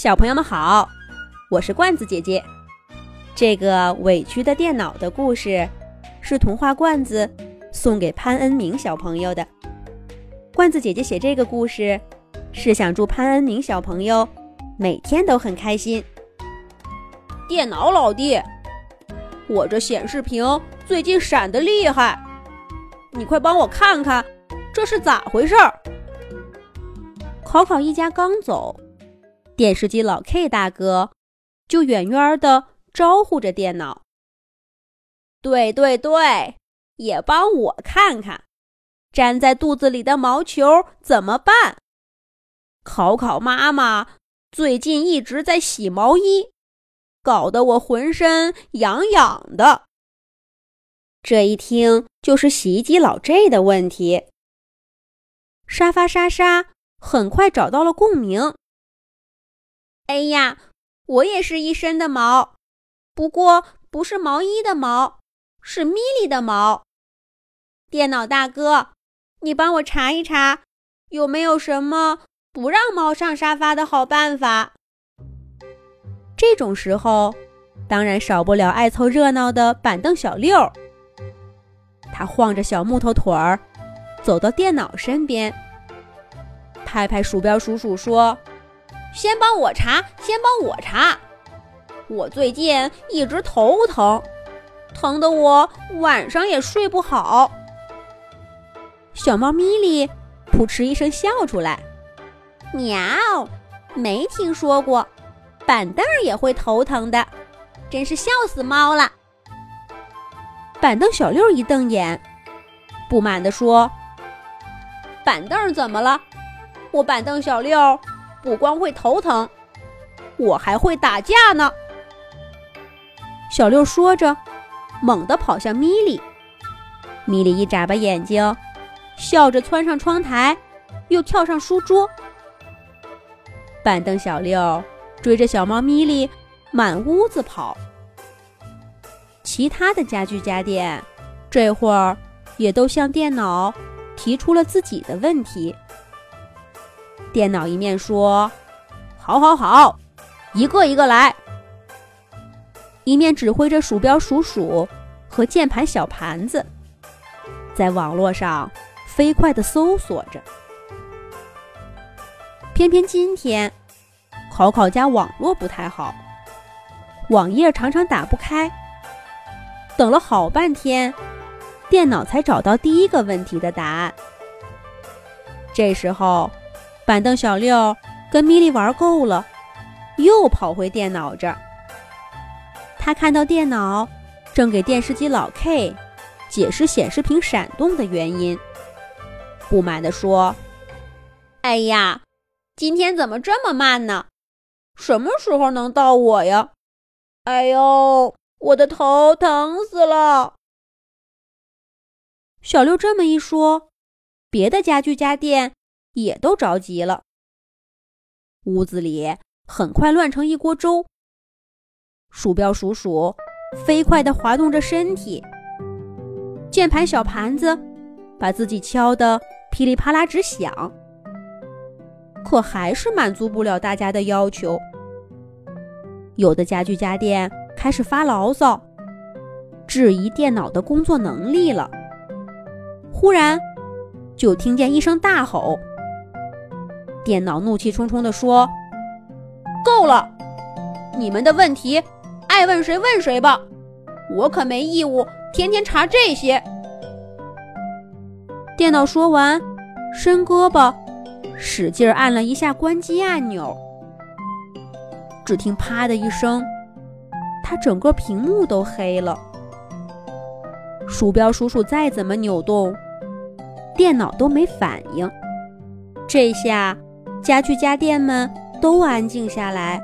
小朋友们好，我是罐子姐姐。这个委屈的电脑的故事是童话罐子送给潘恩明小朋友的。罐子姐姐写这个故事是想祝潘恩明小朋友每天都很开心。电脑老弟，我这显示屏最近闪得厉害，你快帮我看看这是咋回事儿。考考一家刚走。电视机老 K 大哥就远远的招呼着电脑：“对对对，也帮我看看，粘在肚子里的毛球怎么办？考考妈妈最近一直在洗毛衣，搞得我浑身痒痒的。这一听就是洗衣机老 J 的问题。”沙发沙沙很快找到了共鸣。哎呀，我也是一身的毛，不过不是毛衣的毛，是米莉的毛。电脑大哥，你帮我查一查，有没有什么不让猫上沙发的好办法？这种时候，当然少不了爱凑热闹的板凳小六。他晃着小木头腿儿，走到电脑身边，拍拍鼠标鼠鼠说。先帮我查，先帮我查。我最近一直头疼，疼得我晚上也睡不好。小猫咪咪扑哧一声笑出来：“喵，没听说过板凳也会头疼的，真是笑死猫了。”板凳小六一瞪眼，不满地说：“板凳怎么了？我板凳小六。”不光会头疼，我还会打架呢。小六说着，猛地跑向米莉。米莉一眨巴眼睛，笑着窜上窗台，又跳上书桌。板凳小六追着小猫咪莉满屋子跑。其他的家具家电这会儿也都向电脑提出了自己的问题。电脑一面说：“好，好，好，一个一个来。”一面指挥着鼠标鼠鼠和键盘小盘子，在网络上飞快地搜索着。偏偏今天，考考家网络不太好，网页常常打不开。等了好半天，电脑才找到第一个问题的答案。这时候。板凳小六跟米莉玩够了，又跑回电脑这儿。他看到电脑正给电视机老 K 解释显示屏闪动的原因，不满地说：“哎呀，今天怎么这么慢呢？什么时候能到我呀？哎呦，我的头疼死了！”小六这么一说，别的家具家电。也都着急了，屋子里很快乱成一锅粥。鼠标鼠鼠飞快地滑动着身体，键盘小盘子把自己敲得噼里啪啦直响，可还是满足不了大家的要求。有的家具家电开始发牢骚，质疑电脑的工作能力了。忽然，就听见一声大吼。电脑怒气冲冲地说：“够了！你们的问题，爱问谁问谁吧，我可没义务天天查这些。”电脑说完，伸胳膊，使劲按了一下关机按钮。只听“啪”的一声，它整个屏幕都黑了。鼠标鼠鼠再怎么扭动，电脑都没反应。这下。家具家电们都安静下来，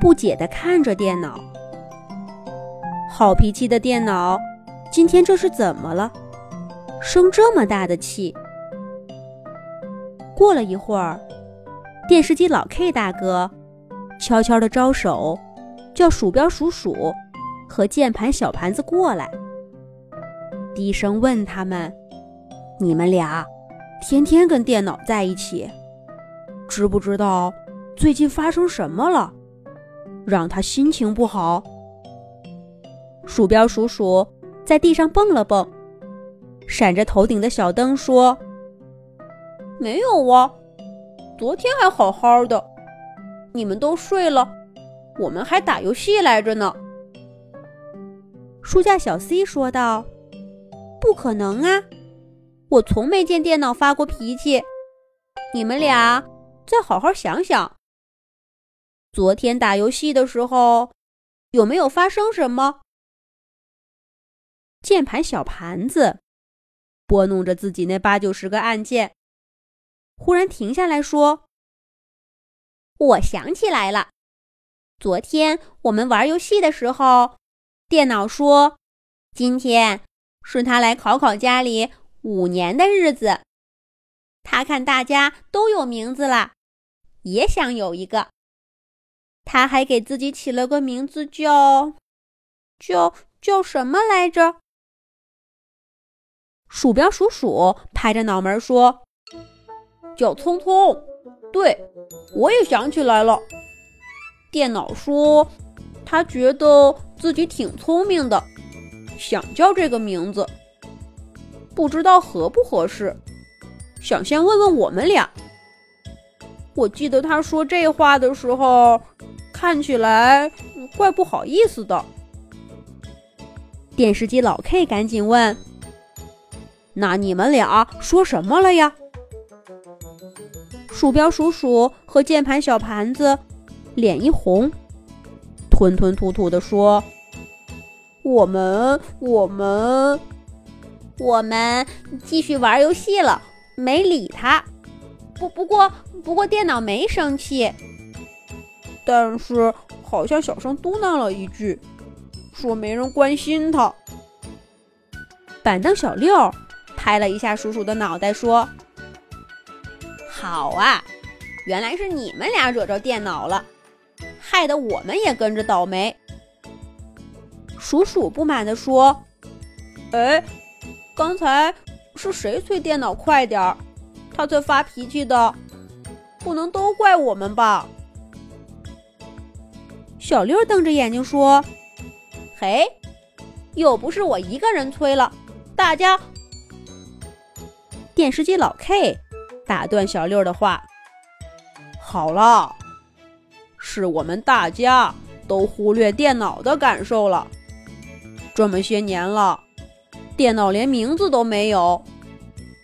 不解地看着电脑。好脾气的电脑，今天这是怎么了？生这么大的气？过了一会儿，电视机老 K 大哥悄悄地招手，叫鼠标鼠鼠和键盘小盘子过来，低声问他们：“你们俩天天跟电脑在一起？”知不知道最近发生什么了，让他心情不好？鼠标鼠鼠在地上蹦了蹦，闪着头顶的小灯说：“没有啊，昨天还好好的。你们都睡了，我们还打游戏来着呢。”书架小 C 说道：“不可能啊，我从没见电脑发过脾气。你们俩再好好想想。”昨天打游戏的时候，有没有发生什么？键盘小盘子拨弄着自己那八九十个按键，忽然停下来说：“我想起来了，昨天我们玩游戏的时候，电脑说今天是他来考考家里五年的日子。他看大家都有名字了，也想有一个。”他还给自己起了个名字，叫叫叫什么来着？鼠标鼠鼠拍着脑门说：“叫聪聪。”对，我也想起来了。电脑说他觉得自己挺聪明的，想叫这个名字，不知道合不合适，想先问问我们俩。我记得他说这话的时候。看起来怪不好意思的。电视机老 K 赶紧问：“那你们俩说什么了呀？”鼠标鼠鼠和键盘小盘子脸一红，吞吞吐吐地说：“我们我们我们继续玩游戏了，没理他。不不过不过电脑没生气。”但是好像小声嘟囔了一句，说没人关心他。板凳小六拍了一下鼠鼠的脑袋，说：“好啊，原来是你们俩惹着电脑了，害得我们也跟着倒霉。”鼠鼠不满地说：“哎，刚才是谁催电脑快点儿，他才发脾气的，不能都怪我们吧？”小六瞪着眼睛说：“嘿，又不是我一个人催了，大家。”电视机老 K 打断小六的话：“好了，是我们大家都忽略电脑的感受了。这么些年了，电脑连名字都没有，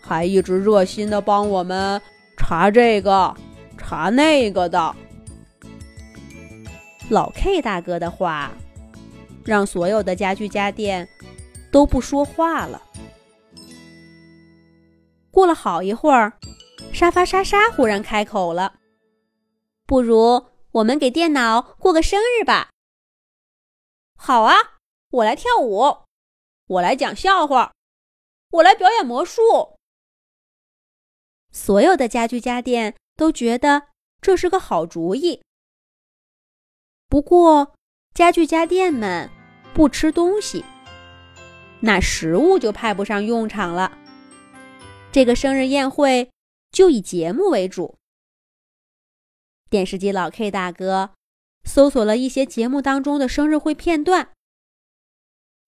还一直热心的帮我们查这个查那个的。”老 K 大哥的话，让所有的家具家电都不说话了。过了好一会儿，沙发莎莎忽然开口了：“不如我们给电脑过个生日吧？”“好啊，我来跳舞，我来讲笑话，我来表演魔术。”所有的家具家电都觉得这是个好主意。不过，家具家电们不吃东西，那食物就派不上用场了。这个生日宴会就以节目为主。电视机老 K 大哥搜索了一些节目当中的生日会片段，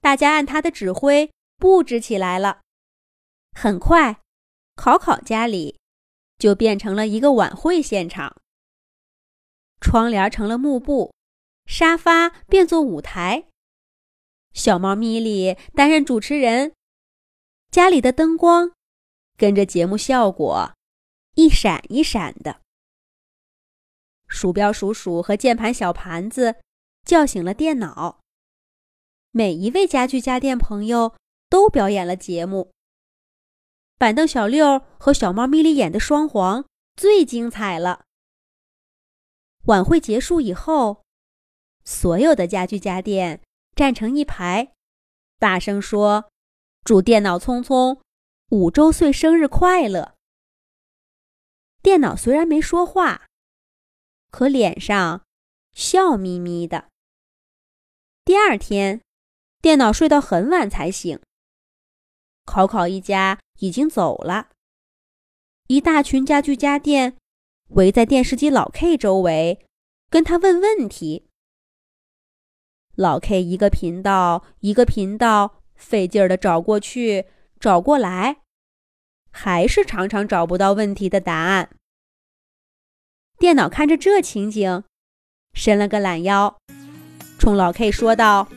大家按他的指挥布置起来了。很快，考考家里就变成了一个晚会现场，窗帘成了幕布。沙发变作舞台，小猫咪咪担任主持人，家里的灯光跟着节目效果一闪一闪的。鼠标鼠鼠和键盘小盘子叫醒了电脑，每一位家具家电朋友都表演了节目。板凳小六和小猫咪咪演的双簧最精彩了。晚会结束以后。所有的家具家电站成一排，大声说：“祝电脑聪聪五周岁生日快乐！”电脑虽然没说话，可脸上笑眯眯的。第二天，电脑睡到很晚才醒。考考一家已经走了，一大群家具家电围在电视机老 K 周围，跟他问问题。老 K 一个频道一个频道费劲儿的找过去找过来，还是常常找不到问题的答案。电脑看着这情景，伸了个懒腰，冲老 K 说道：“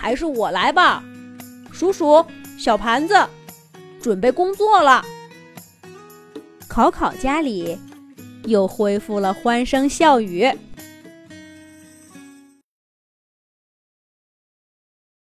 还是我来吧，鼠鼠小盘子，准备工作了。”考考家里又恢复了欢声笑语。